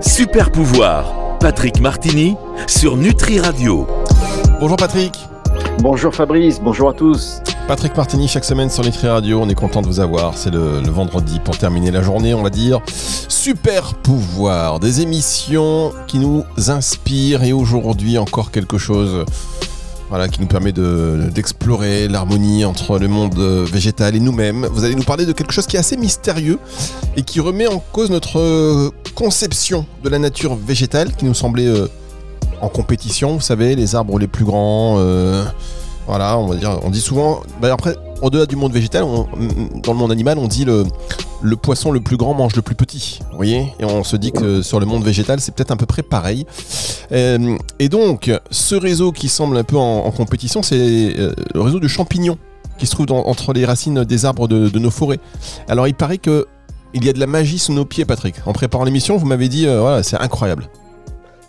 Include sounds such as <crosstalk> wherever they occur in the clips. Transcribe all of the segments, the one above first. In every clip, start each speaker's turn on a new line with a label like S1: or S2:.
S1: Super pouvoir, Patrick Martini sur Nutri Radio.
S2: Bonjour Patrick.
S3: Bonjour Fabrice, bonjour à tous.
S2: Patrick Martini, chaque semaine sur Nutri Radio, on est content de vous avoir. C'est le, le, vendredi pour terminer la journée, on va dire. Super pouvoir, des émissions qui nous inspirent et aujourd'hui encore quelque chose voilà, qui nous permet d'explorer l'harmonie entre le monde végétal et nous-mêmes. Vous allez nous parler de quelque chose qui est assez mystérieux et qui remet en cause notre conception de la nature végétale qui nous semblait euh, en compétition. Vous savez, les arbres les plus grands. Euh, voilà, on va dire, on dit souvent. Bah après, au-delà du monde végétal, dans le monde animal, on dit le, le poisson le plus grand mange le plus petit. Vous voyez Et on se dit que sur le monde végétal, c'est peut-être à peu près pareil. Euh, et donc, ce réseau qui semble un peu en, compétition, c'est euh, le réseau de champignons qui se trouve entre les racines des arbres de, nos forêts. Alors, il paraît que il y a de la magie sous nos pieds, Patrick. En préparant l'émission, vous m'avez dit, euh, voilà, c'est incroyable.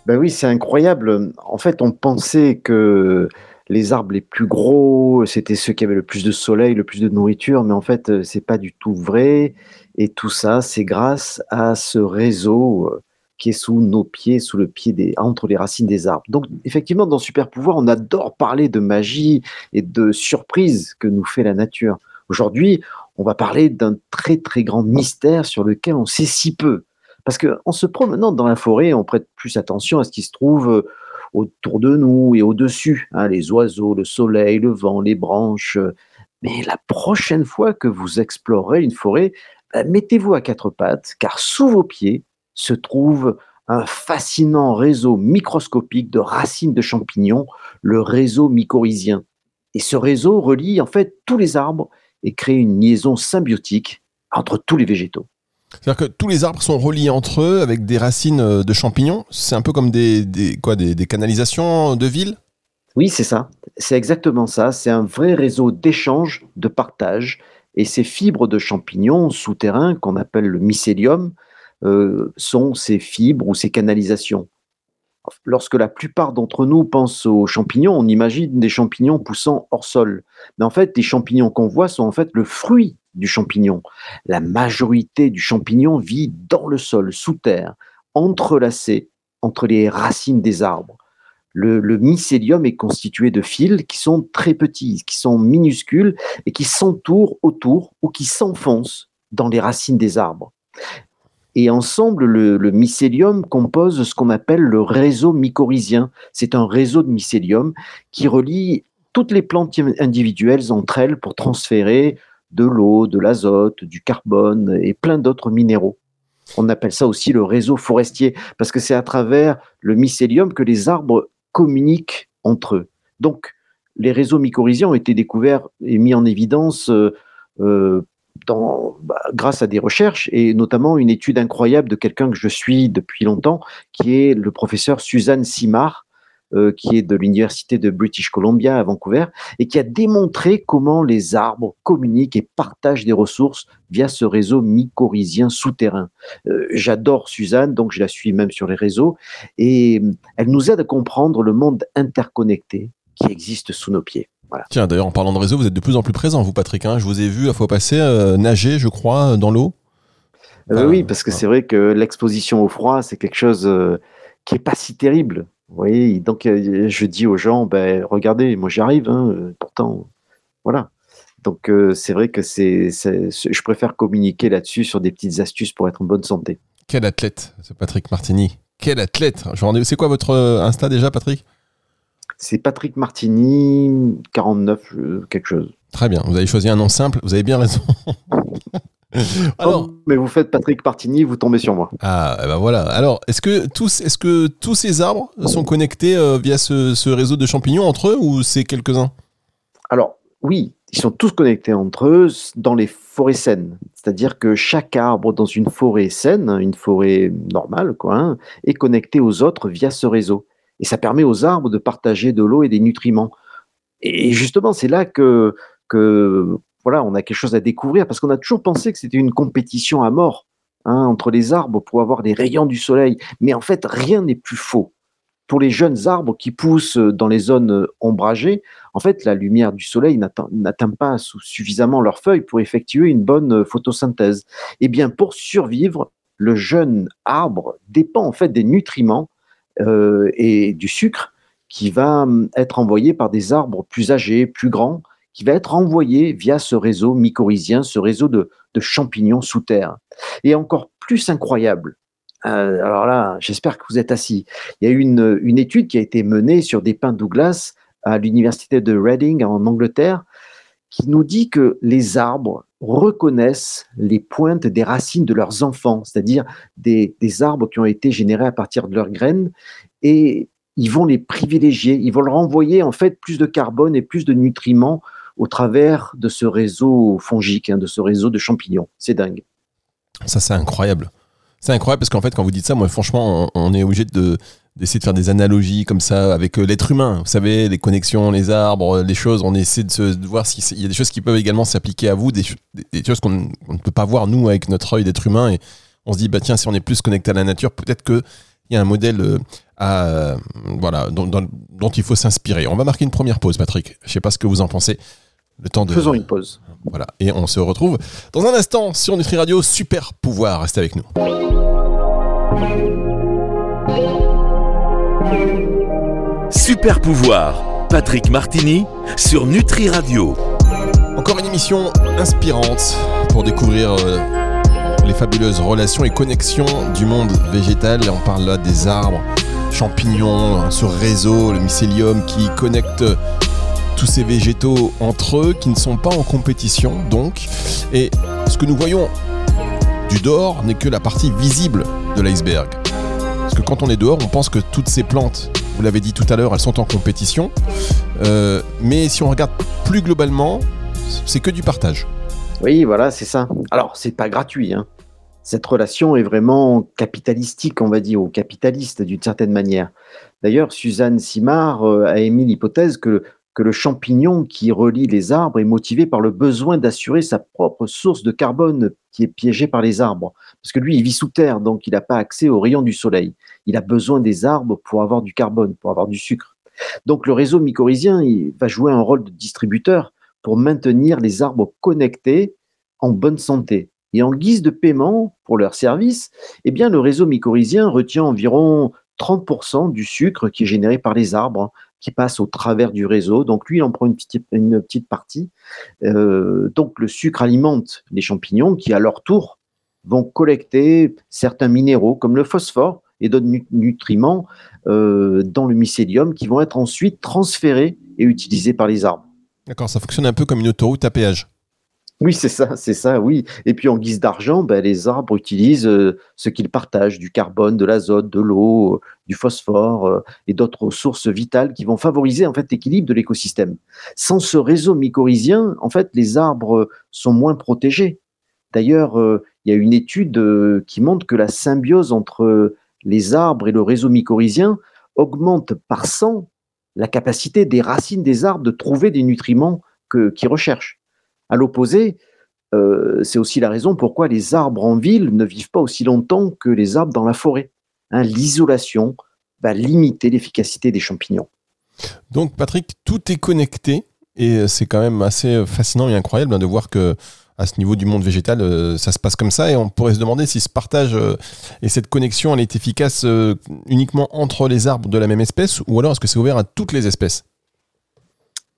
S3: Ben oui, c'est incroyable. En fait, on pensait que les arbres les plus gros, c'était ceux qui avaient le plus de soleil, le plus de nourriture, mais en fait, c'est pas du tout vrai. Et tout ça, c'est grâce à ce réseau euh, qui est sous nos pieds, sous le pied des, entre les racines des arbres. Donc, effectivement, dans Super Pouvoir, on adore parler de magie et de surprises que nous fait la nature. Aujourd'hui, on va parler d'un très très grand mystère sur lequel on sait si peu. Parce qu'en se promenant dans la forêt, on prête plus attention à ce qui se trouve euh, autour de nous et au-dessus, hein, les oiseaux, le soleil, le vent, les branches. Mais la prochaine fois que vous explorerez une forêt, euh, mettez-vous à quatre pattes, car sous vos pieds se trouve un fascinant réseau microscopique de racines de champignons, le réseau mycorhizien. Et ce réseau relie en fait tous les arbres et crée une liaison symbiotique entre tous les végétaux.
S2: C'est-à-dire que tous les arbres sont reliés entre eux avec des racines euh, de champignons. C'est un peu comme des, quoi, des, canalisations de ville?
S3: Oui, c'est ça. C'est exactement ça. C'est un vrai réseau d'échange, de partage et ces fibres de champignons souterrains, qu'on appelle le mycélium, euh, sont ces fibres ou ces canalisations. Lorsque la plupart d'entre nous pensent aux champignons, on imagine des champignons poussant hors sol. Mais en fait, les champignons qu'on voit sont en fait le fruit du champignon. La majorité du champignon vit dans le sol, sous terre, entrelacé entre les racines des arbres. Le, mycélium est constitué de fils qui sont très petits, qui sont minuscules et qui s'entourent autour ou qui s'enfoncent dans les racines des arbres. Et ensemble, le, mycélium compose ce qu'on appelle le réseau mycorhizien. C'est un réseau de mycélium qui relie toutes les plantes individuelles entre elles pour transférer de l'eau, de l'azote, du carbone et plein d'autres minéraux. On appelle ça aussi le réseau forestier parce que c'est à travers le mycélium que les arbres communiquent entre eux. Donc, les réseaux mycorhiziens ont été découverts et mis en évidence euh, euh, bah, grâce à des recherches et notamment une étude incroyable de quelqu'un que je suis depuis longtemps, qui est le professeur Suzanne Simard, euh, qui est de l'université de British Columbia à Vancouver, et qui a démontré comment les arbres communiquent et partagent des ressources via ce réseau mycorhizien souterrain. Euh, j'adore Suzanne, donc je la suis même sur les réseaux, et euh, elle nous aide à comprendre le monde interconnecté qui existe sous nos pieds. Voilà.
S2: Tiens, d'ailleurs, en parlant de réseau, vous êtes de plus en plus présent, vous, Patrick. Hein. je vous ai vu la fois passée nager, je crois, dans l'eau.
S3: oui, parce que c'est vrai que l'exposition au froid, c'est quelque chose qui est pas si terrible. Oui, donc euh, je dis aux gens, ben, regardez, moi j'arrive, hein, euh, pourtant, voilà. Donc euh, c'est vrai que c'est, je préfère communiquer là-dessus sur des petites astuces pour être en bonne santé.
S2: Quel athlète, ce Patrick Martini. Quel athlète. C'est quoi votre Insta déjà, Patrick?
S3: C'est Patrick Martini 49 quelque chose.
S2: Très bien. Vous avez choisi un nom simple. Vous avez bien raison. <laughs> <laughs>
S3: Alors, mais vous faites Patrick Partini, vous tombez sur moi.
S2: Ah, ben voilà. Alors, est-ce que tous, est-ce que tous ces arbres sont connectés euh, via ce, réseau de champignons entre eux ou c'est quelques-uns?
S3: Alors, oui, ils sont tous connectés entre eux dans les forêts saines. C'est-à-dire que chaque arbre dans une forêt saine, une forêt normale, quoi, hein, est connecté aux autres via ce réseau. Et ça permet aux arbres de partager de l'eau et des nutriments. Et justement, c'est là que, que voilà, on a quelque chose à découvrir parce qu'on a toujours pensé que c'était une compétition à mort hein, entre les arbres pour avoir des rayons du soleil. Mais en fait, rien n'est plus faux. pour les jeunes arbres qui poussent dans les zones ombragées, en fait, la lumière du soleil n'atteint pas suffisamment leurs feuilles pour effectuer une bonne photosynthèse. Eh bien, pour survivre, le jeune arbre dépend en fait des nutriments euh, et du sucre qui va hum, être envoyé par des arbres plus âgés, plus grands, qui va être envoyé via ce réseau mycorhizien, ce réseau de, champignons sous terre. Et encore plus incroyable, euh, alors là, j'espère que vous êtes assis. Il y a eu une, étude qui a été menée sur des pins Douglas à l'université de Reading en Angleterre, qui nous dit que les arbres reconnaissent les pointes des racines de leurs enfants, c'est-à-dire des, arbres qui ont été générés à partir de leurs graines, et ils vont les privilégier, ils vont leur envoyer en fait plus de carbone et plus de nutriments au travers de ce réseau fongique, hein, de ce réseau de champignons. C'est dingue.
S2: Ça, c'est incroyable. C'est incroyable parce qu'en fait, quand vous dites ça, moi, franchement, on, est obligé de, d'essayer de faire des analogies comme ça avec euh, l'être humain. Vous savez, les connexions, les arbres, les choses. On essaie de, se, voir s'il y a des choses qui peuvent également s'appliquer à vous, des, choses qu'on ne peut pas voir nous avec notre œil d'être humain. Et on se dit, bah tiens, si on est plus connecté à la nature, peut-être qu'il y a un modèle euh, euh, voilà, dont, dont, il faut s'inspirer. On va marquer une première pause, Patrick. Je ne sais pas ce que vous en pensez.
S3: Le temps de... Faisons une pause.
S2: Voilà. Et on se retrouve dans un instant sur Nutri Radio. Super pouvoir. Restez avec nous.
S1: Super pouvoir, Patrick Martini sur Nutri Radio.
S2: Encore une émission inspirante pour découvrir euh, les fabuleuses relations et connexions du monde végétal. On parle là des arbres, champignons, ce réseau, le mycélium qui connecte tous ces végétaux entre eux qui ne sont pas en compétition donc. Et ce que nous voyons du dehors n'est que la partie visible de l'iceberg. Parce que quand on est dehors, on pense que toutes ces plantes vous l'avez dit tout à l'heure, elles sont en compétition. Euh, mais si on regarde plus globalement, c'est que du partage.
S3: Oui, voilà, c'est ça. Alors, c'est pas gratuit. Hein. Cette relation est vraiment capitalistique, on va dire, ou capitaliste d'une certaine manière. D'ailleurs, Suzanne Simard euh, a émis l'hypothèse que, que le champignon qui relie les arbres est motivé par le besoin d'assurer sa propre source de carbone qui est piégée par les arbres. Parce que lui, il vit sous terre, donc il n'a pas accès aux rayons du soleil il a besoin des arbres pour avoir du carbone, pour avoir du sucre. Donc le réseau mycorhizien va jouer un rôle de distributeur pour maintenir les arbres connectés en bonne santé. Et en guise de paiement pour leur service, eh bien, le réseau mycorhizien retient environ 30% du sucre qui est généré par les arbres, qui passe au travers du réseau. Donc lui, il en prend une petite, partie. Euh, donc le sucre alimente les champignons qui, à leur tour, vont collecter certains minéraux comme le phosphore et d'autres nutriments euh, dans le mycélium qui vont être ensuite transférés et utilisés par les arbres.
S2: D'accord, ça fonctionne un peu comme une autoroute à péage.
S3: Oui, c'est ça, c'est ça, oui. Et puis en guise d'argent, ben, les arbres utilisent euh, ce qu'ils partagent, du carbone, de l'azote, de l'eau, euh, du phosphore et d'autres ressources vitales qui vont favoriser en fait l'équilibre de l'écosystème. Sans ce réseau mycorhizien, en fait, les arbres sont moins protégés. D'ailleurs, il y a une étude qui montre que la symbiose entre les arbres et le réseau mycorhizien augmentent par 100 la capacité des racines des arbres de trouver des nutriments qu'ils recherchent. À l'opposé, euh, c'est aussi la raison pourquoi les arbres en ville ne vivent pas aussi longtemps que les arbres dans la forêt. Hein, l'isolation va limiter l'efficacité des champignons.
S2: Donc Patrick, tout est connecté et c'est quand même assez fascinant et incroyable hein, de voir que à ce niveau du monde végétal, euh, ça se passe comme ça et on pourrait se demander si ce partage euh, et cette connexion, est efficace uniquement entre les arbres de la même espèce ou alors est-ce que c'est ouvert à toutes les espèces?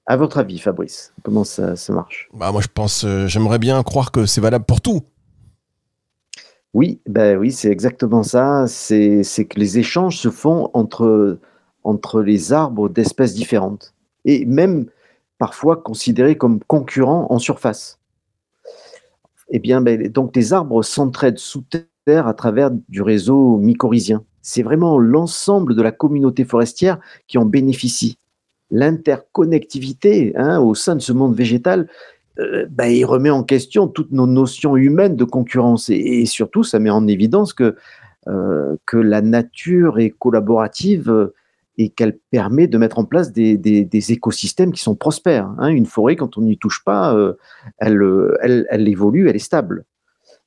S3: À votre avis, Fabrice, comment ça, marche?
S2: Bah Moi, je pense, j'aimerais bien croire que c'est valable pour tout.
S3: Oui, ben oui, c'est exactement ça. C'est que les échanges se font entre, entre les arbres d'espèces différentes et même parfois considérés comme concurrents en surface eh bien, ben, donc les arbres s'entraident sous terre à travers du réseau mycorhizien. C'est vraiment l'ensemble de la communauté forestière qui en bénéficie. L'interconnectivité hein, au sein de ce monde végétal, euh, ben, il remet en question toutes nos notions humaines de concurrence et, surtout, ça met en évidence que, euh, la nature est collaborative et qu'elle permet de mettre en place des, écosystèmes qui sont prospères. Hein. Une forêt, quand on n'y touche pas, euh, elle, évolue, elle est stable.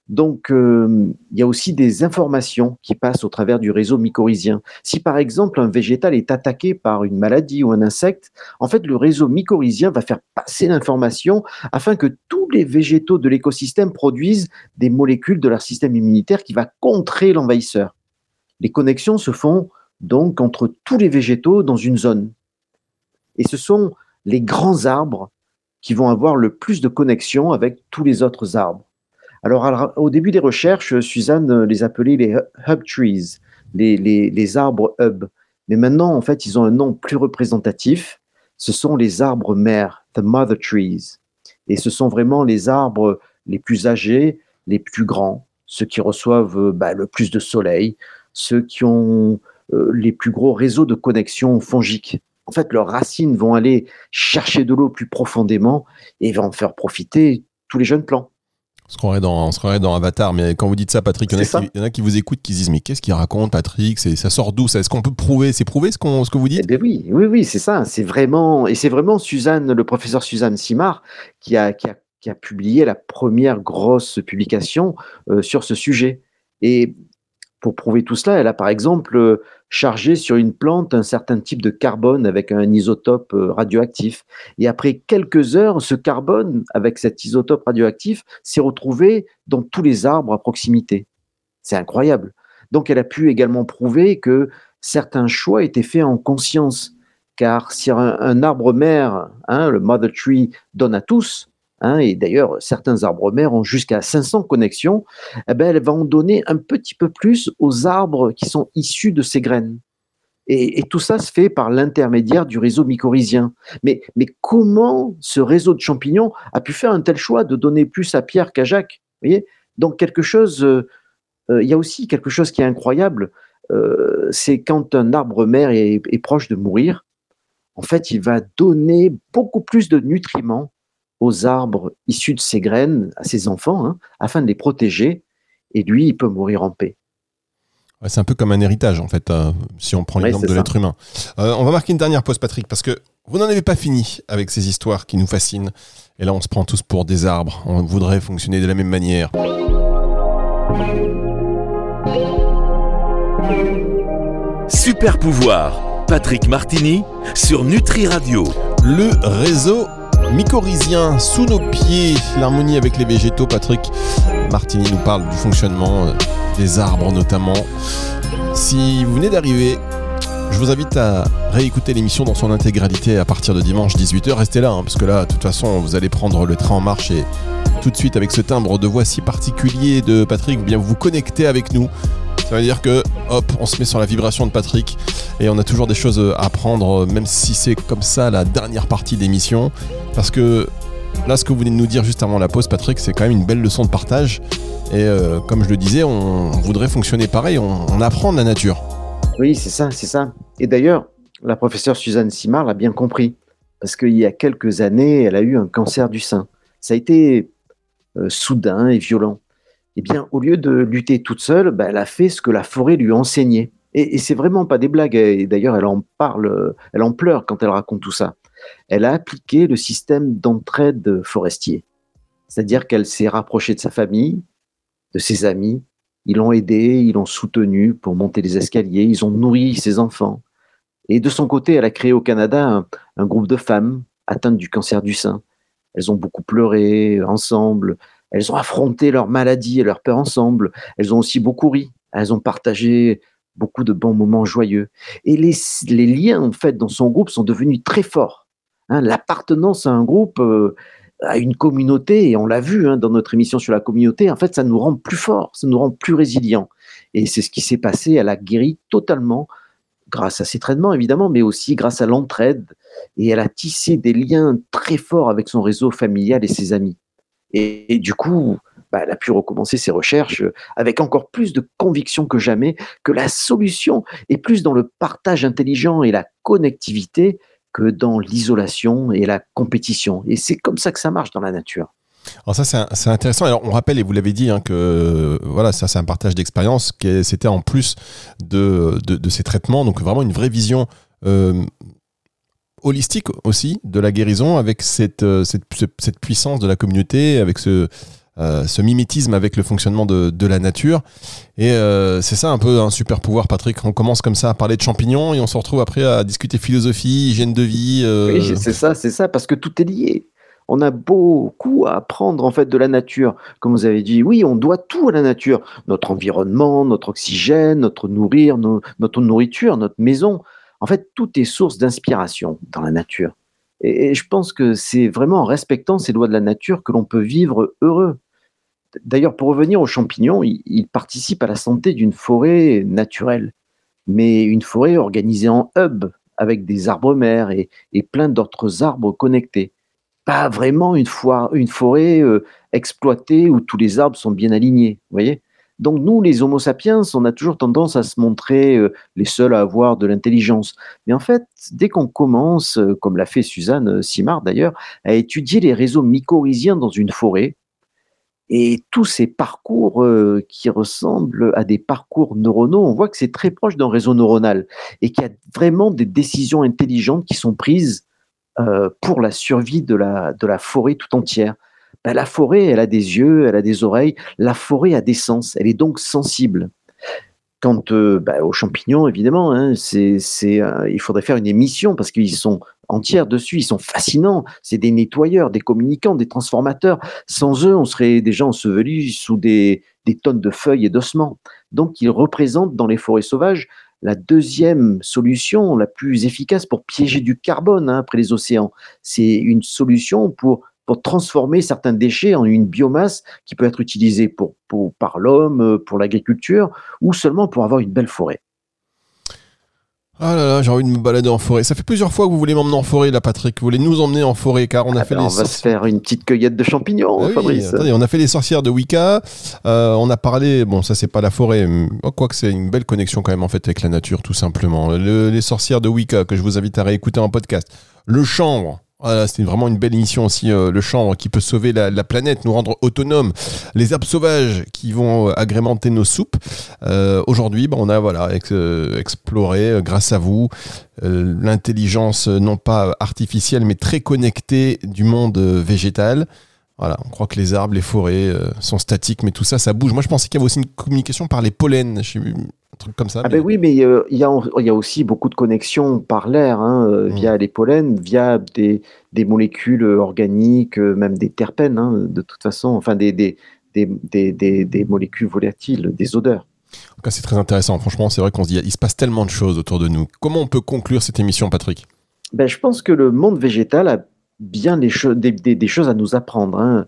S3: Donc, euh, il y a aussi des informations qui passent au travers du réseau mycorhizien. Si par exemple un végétal est attaqué par une maladie ou un insecte, en fait, le réseau mycorhizien va faire passer l'information afin que tous les végétaux de l'écosystème produisent des molécules de leur système immunitaire qui va contrer l'envahisseur. Les connexions se font donc entre tous les végétaux dans une zone. Et ce sont les grands arbres qui vont avoir le plus de connexions avec tous les autres arbres. Alors, au début des recherches, Suzanne les appelait les hub trees, les, arbres hub. Mais maintenant, en fait, ils ont un nom plus représentatif. Ce sont les arbres mères, the mother trees. Et ce sont vraiment les arbres les plus âgés, les plus grands, ceux qui reçoivent bah, le plus de soleil, ceux qui ont euh, les plus gros réseaux de connexion fongiques. En fait, leurs racines vont aller chercher de l'eau plus profondément et vont faire profiter tous les jeunes plants.
S2: On se croirait dans, on dans Avatar, mais quand vous dites ça, Patrick, il y, en a qui vous écoutent, qui se disent mais qu'est-ce qu'il raconte, Patrick? Ça sort d'où Est-ce qu'on peut prouver? C'est prouvé ce, qu'on, ce que vous dites?
S3: Eh ben Oui, oui, oui, c'est ça. C'est vraiment et c'est vraiment Suzanne, le professeur Suzanne Simard, qui a, qui a, qui a publié la première grosse publication euh, sur ce sujet. Et pour prouver tout cela, elle a par exemple euh, chargé sur une plante un certain type de carbone avec un isotope euh, radioactif. Et après quelques heures, ce carbone avec cet isotope radioactif s'est retrouvé dans tous les arbres à proximité. C'est incroyable. Donc elle a pu également prouver que certains choix étaient faits en conscience. Car si un, arbre mère, hein, le mother tree, donne à tous, Hein, et d'ailleurs, certains arbres mères ont jusqu'à 500 connexions, eh ben, elle va en donner un petit peu plus aux arbres qui sont issus de ces graines. Et, tout ça se fait par l'intermédiaire du réseau mycorhizien. Mais, comment ce réseau de champignons a pu faire un tel choix de donner plus à Pierre qu'à Jacques voyez? Donc quelque chose, euh, euh, il y a aussi quelque chose qui est incroyable, euh, c'est quand un arbre mère est proche de mourir, en fait, il va donner beaucoup plus de nutriments aux arbres issus de ses graines, à ses enfants, hein, afin de les protéger. Et lui, il peut mourir en paix.
S2: c'est un peu comme un héritage, en fait, euh, si on prend l'exemple de l'être humain. Euh, on va marquer une dernière pause, Patrick, parce que vous n'en avez pas fini avec ces histoires qui nous fascinent. Et là, on se prend tous pour des arbres. On voudrait fonctionner de la même manière.
S1: Super pouvoir, Patrick Martini sur Nutri Radio.
S2: Le réseau mycorhizien sous nos pieds, l'harmonie avec les végétaux. Patrick Martini nous parle du fonctionnement euh, des arbres notamment. Si vous venez d'arriver, je vous invite à réécouter l'émission dans son intégralité à partir de dimanche 18h. Restez là, hein, parce que là, de toute façon, vous allez prendre le train en marche et tout de suite avec ce timbre de voix si particulier de Patrick, vous vous connecter avec nous ça veut dire que, hop, on se met sur la vibration de Patrick et on a toujours des choses à apprendre, même si c'est comme ça la dernière partie d'émission. Parce que là, ce que vous venez de nous dire juste avant la pause, Patrick, c'est quand même une belle leçon de partage. Et euh, comme je le disais, on voudrait fonctionner pareil, on, apprend de la nature.
S3: Oui, c'est ça, c'est ça. Et d'ailleurs, la professeure Suzanne Simard l'a bien compris. Parce qu'il y a quelques années, elle a eu un cancer du sein. Ça a été euh, soudain et violent eh bien, au lieu de lutter toute seule, bah, elle a fait ce que la forêt lui enseignait. Et, et c'est vraiment pas des blagues. Et d'ailleurs, elle en parle, elle en pleure quand elle raconte tout ça. Elle a appliqué le système d'entraide forestier. C'est-à-dire qu'elle s'est rapprochée de sa famille, de ses amis. Ils l'ont aidé, ils l'ont soutenu pour monter les escaliers, ils ont nourri ses enfants. Et de son côté, elle a créé au Canada un groupe de femmes atteintes du cancer du sein. Elles ont beaucoup pleuré ensemble, elles ont affronté leur maladie et leur peur ensemble. Elles ont aussi beaucoup ri. Elles ont partagé beaucoup de bons moments joyeux. Et les, liens, en fait, dans son groupe sont devenus très forts. Hein. L'appartenance à un groupe, euh, à une communauté, et on l'a vu hein, dans notre émission sur la communauté, en fait, ça nous rend plus forts, ça nous rend plus résilients. Et c'est ce qui s'est passé. Elle a guéri totalement grâce à ses traitements, évidemment, mais aussi grâce à l'entraide. Et elle a tissé des liens très forts avec son réseau familial et ses amis. Et, du coup, bah, elle a pu recommencer ses recherches avec encore plus de conviction que jamais que la solution est plus dans le partage intelligent et la connectivité que dans l'isolation et la compétition. Et c'est comme ça que ça marche dans la nature.
S2: Alors ça c'est intéressant. Alors on rappelle et vous l'avez dit hein, que voilà ça c'est un partage d'expérience. C'était en plus de, de, ces traitements donc vraiment une vraie vision euh, holistique aussi de la guérison avec cette, euh, cette, puissance de la communauté, avec ce, ce mimétisme avec le fonctionnement de, la nature. Et c'est ça un peu un super pouvoir, Patrick. On commence comme ça à parler de champignons et on se retrouve après à discuter philosophie, hygiène de vie.
S3: Oui, c'est ça, c'est ça, parce que tout est lié. On a beaucoup à apprendre en fait de la nature. Comme vous avez dit, oui, on doit tout à la nature. Notre environnement, notre oxygène, notre nourrir, notre nourriture, notre maison. En fait, tout est source d'inspiration dans la nature. Et, je pense que c'est vraiment en respectant ces lois de la nature que l'on peut vivre heureux. D'ailleurs, pour revenir aux champignons, ils, participent à la santé d'une forêt naturelle, mais une forêt organisée en hub, avec des arbres mères et plein d'autres arbres connectés pas vraiment une, forêt euh, exploitée où tous les arbres sont bien alignés. Vous voyez? Donc nous, les Homo sapiens, on a toujours tendance à se montrer euh, les seuls à avoir de l'intelligence. Mais en fait, dès qu'on commence, euh, comme l'a fait Suzanne Simard d'ailleurs, à étudier les réseaux mycorhiziens dans une forêt, et tous ces parcours qui ressemblent à des parcours neuronaux, on voit que c'est très proche d'un réseau neuronal et qu'il y a vraiment des décisions intelligentes qui sont prises euh, pour la survie de la forêt tout entière. Ben, la forêt, elle a des yeux, elle a des oreilles, la forêt a des sens, elle est donc sensible. Quant euh, ben, aux champignons, évidemment, hein, euh, il faudrait faire une émission parce qu'ils sont entiers dessus, ils sont fascinants. C'est des nettoyeurs, des communicants, des transformateurs. Sans eux, on serait déjà ensevelis sous des, des tonnes de feuilles et d'ossements. Donc, ils représentent dans les forêts sauvages la deuxième solution, la plus efficace pour piéger du carbone hein, après les océans, c'est une solution pour, pour transformer certains déchets en une biomasse qui peut être utilisée pour, par l'homme, pour l'agriculture, ou seulement pour avoir une belle forêt.
S2: Ah là là, j'ai envie de me balader en forêt. Ça fait plusieurs fois que vous voulez m'emmener en forêt, là, Patrick. Vous voulez nous emmener en forêt, car on a ah fait ben,
S3: On va se faire une petite cueillette de champignons, ah Fabrice.
S2: Attendez, on a fait les sorcières de Wicca. Euh, on a parlé, bon, ça c'est pas la forêt, oh, quoique c'est une belle connexion quand même en fait avec la nature, tout simplement. les sorcières de Wicca que je vous invite à réécouter en podcast. Le chanvre, voilà, c'était vraiment une belle émission aussi, euh, le chanvre qui peut sauver la, planète, nous rendre autonomes. Les herbes sauvages qui vont euh, agrémenter nos soupes. Euh, aujourd'hui, bah, on a voilà, exploré, grâce à vous, l'intelligence non pas artificielle mais très connectée du monde végétal. Voilà, on croit que les arbres, les forêts sont statiques, mais tout ça, ça bouge. Moi, je pensais qu'il y avait aussi une communication par les pollens truc comme ça.
S3: Ah ben oui, mais euh, il y, a, y, a, aussi beaucoup de connexions par l'air, hein, euh, mmh. via les pollens, via des, des molécules organiques, euh, même des terpènes, hein, de toute façon, enfin des, des, des, molécules volatiles, des odeurs.
S2: En tout cas, c'est très intéressant. Franchement, c'est vrai qu'on se dit, il se passe tellement de choses autour de nous. Comment on peut conclure cette émission, Patrick?
S3: Ben, Je pense que le monde végétal a bien des, choses à nous apprendre. Hein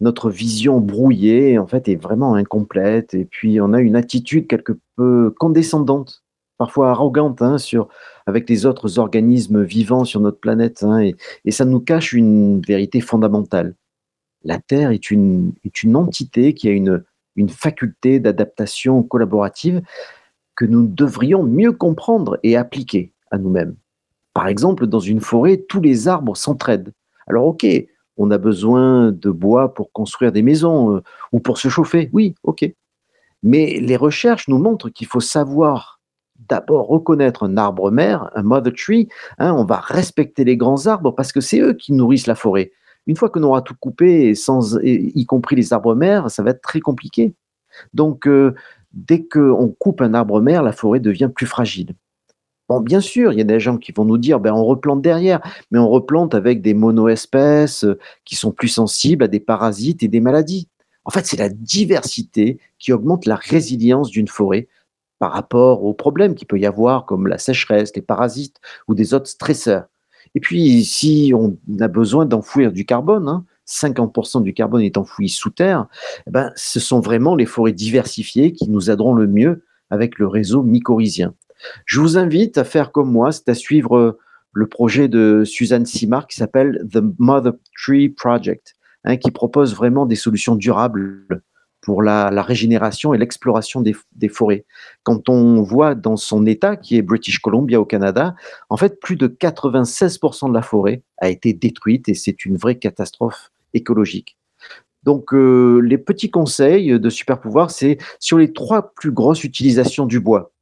S3: notre vision brouillée en fait est vraiment incomplète et puis on a une attitude quelque peu condescendante, parfois arrogante hein, sur avec les autres organismes vivants sur notre planète hein, et, ça nous cache une vérité fondamentale. La Terre est une, entité qui a une faculté d'adaptation collaborative que nous devrions mieux comprendre et appliquer à nous-mêmes. Par exemple, dans une forêt, tous les arbres s'entraident. Alors ok, on a besoin de bois pour construire des maisons euh, ou pour se chauffer. Oui, ok. Mais les recherches nous montrent qu'il faut savoir d'abord reconnaître un arbre mère, un mother tree. Hein, on va respecter les grands arbres parce que c'est eux qui nourrissent la forêt. Une fois qu'on aura tout coupé, y compris les arbres mères, ça va être très compliqué. Donc, euh, dès qu'on coupe un arbre mère, la forêt devient plus fragile. Bon, bien sûr, il y a des gens qui vont nous dire, ben, on replante derrière, mais on replante avec des monoespèces euh, qui sont plus sensibles à des parasites et des maladies. En fait, c'est la diversité qui augmente la résilience d'une forêt par rapport aux problèmes qu'il peut y avoir, comme la sécheresse, les parasites ou des autres stresseurs. Et puis, si on a besoin d'enfouir du carbone, 50% hein, du carbone est enfoui sous terre, eh ben, ce sont vraiment les forêts diversifiées qui nous aideront le mieux avec le réseau mycorhizien. Je vous invite à faire comme moi, c'est à suivre euh, le projet de Suzanne Simard qui s'appelle The Mother Tree Project, hein, qui propose vraiment des solutions durables pour la, régénération et l'exploration des, forêts. Quand on voit dans son état, qui est British Columbia au Canada, en fait, plus de 96% de la forêt a été détruite et c'est une vraie catastrophe écologique. Donc, euh, les petits conseils de super pouvoir, c'est sur les trois plus grosses utilisations du bois.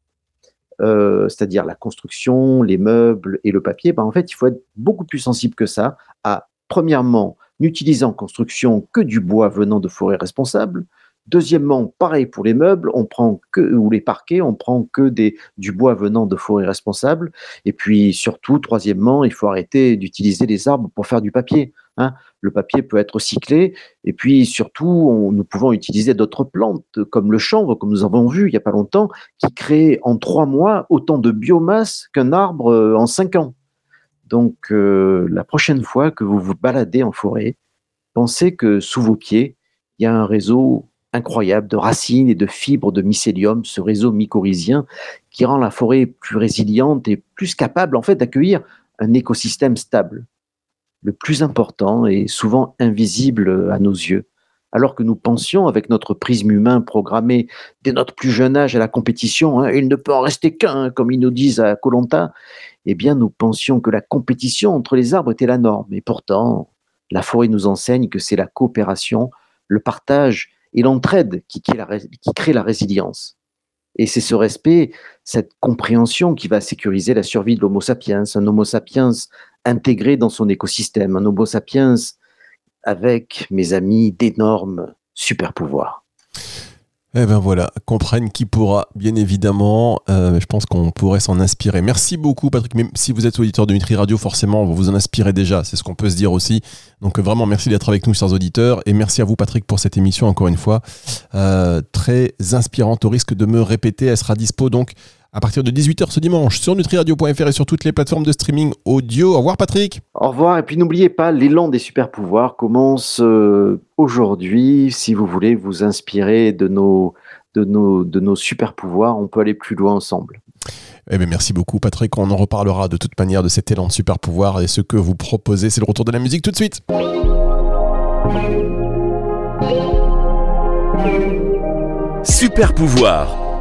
S3: Euh, c'est-à-dire la construction, les meubles et le papier, ben en fait, il faut être beaucoup plus sensible que ça à, premièrement, n'utilise en construction que du bois venant de forêts responsables. Deuxièmement, pareil pour les meubles, on prend que ou les parquets, on prend que des, du bois venant de forêts responsables. Et puis surtout, troisièmement, il faut arrêter d'utiliser les arbres pour faire du papier. Hein. Le papier peut être recyclé. Et puis surtout, nous pouvons utiliser d'autres plantes comme le chanvre, comme nous avons vu il n'y a pas longtemps, qui crée en trois mois autant de biomasse qu'un arbre euh, en cinq ans. Donc euh, la prochaine fois que vous vous baladez en forêt, pensez que sous vos pieds, il y a un réseau incroyable de racines et de fibres de mycélium, ce réseau mycorhizien qui rend la forêt plus résiliente et plus capable en fait d'accueillir un écosystème stable. Le plus important est souvent invisible à nos yeux, alors que nous pensions avec notre prisme humain programmé dès notre plus jeune âge à la compétition, hein, il ne peut en rester qu'un, comme ils nous disent à Colonta, eh bien nous pensions que la compétition entre les arbres était la norme. Et pourtant, la forêt nous enseigne que c'est la coopération, le partage et l'entraide qui, qui la résilience. Et c'est ce respect, cette compréhension qui va sécuriser la survie de l'Homo sapiens, un Homo sapiens intégré dans son écosystème, un Homo sapiens avec, mes amis, d'énormes super pouvoirs.
S2: Eh ben voilà, comprenne qui pourra, bien évidemment. Euh, je pense qu'on pourrait s'en inspirer. Merci beaucoup, Patrick. Même si vous êtes auditeur de Nutri Radio, forcément, vous vous en inspirez déjà. C'est ce qu'on peut se dire aussi. Donc vraiment, merci d'être avec nous, chers auditeurs. Et merci à vous, Patrick, pour cette émission, encore une fois. Euh, très inspirante, au risque de me répéter. Elle sera dispo donc à partir de 18h ce dimanche sur nutriradio.fr et sur toutes les plateformes de streaming audio. Au revoir Patrick.
S3: Au revoir et puis n'oubliez pas, l'élan des super pouvoirs commence euh, aujourd'hui. Si vous voulez vous inspirer de nos, de nos, de nos super pouvoirs, on peut aller plus loin ensemble.
S2: Eh bien, merci beaucoup Patrick, on en reparlera de toute manière de cet élan de super pouvoir et ce que vous proposez. C'est le retour de la musique tout de suite.
S1: Super pouvoir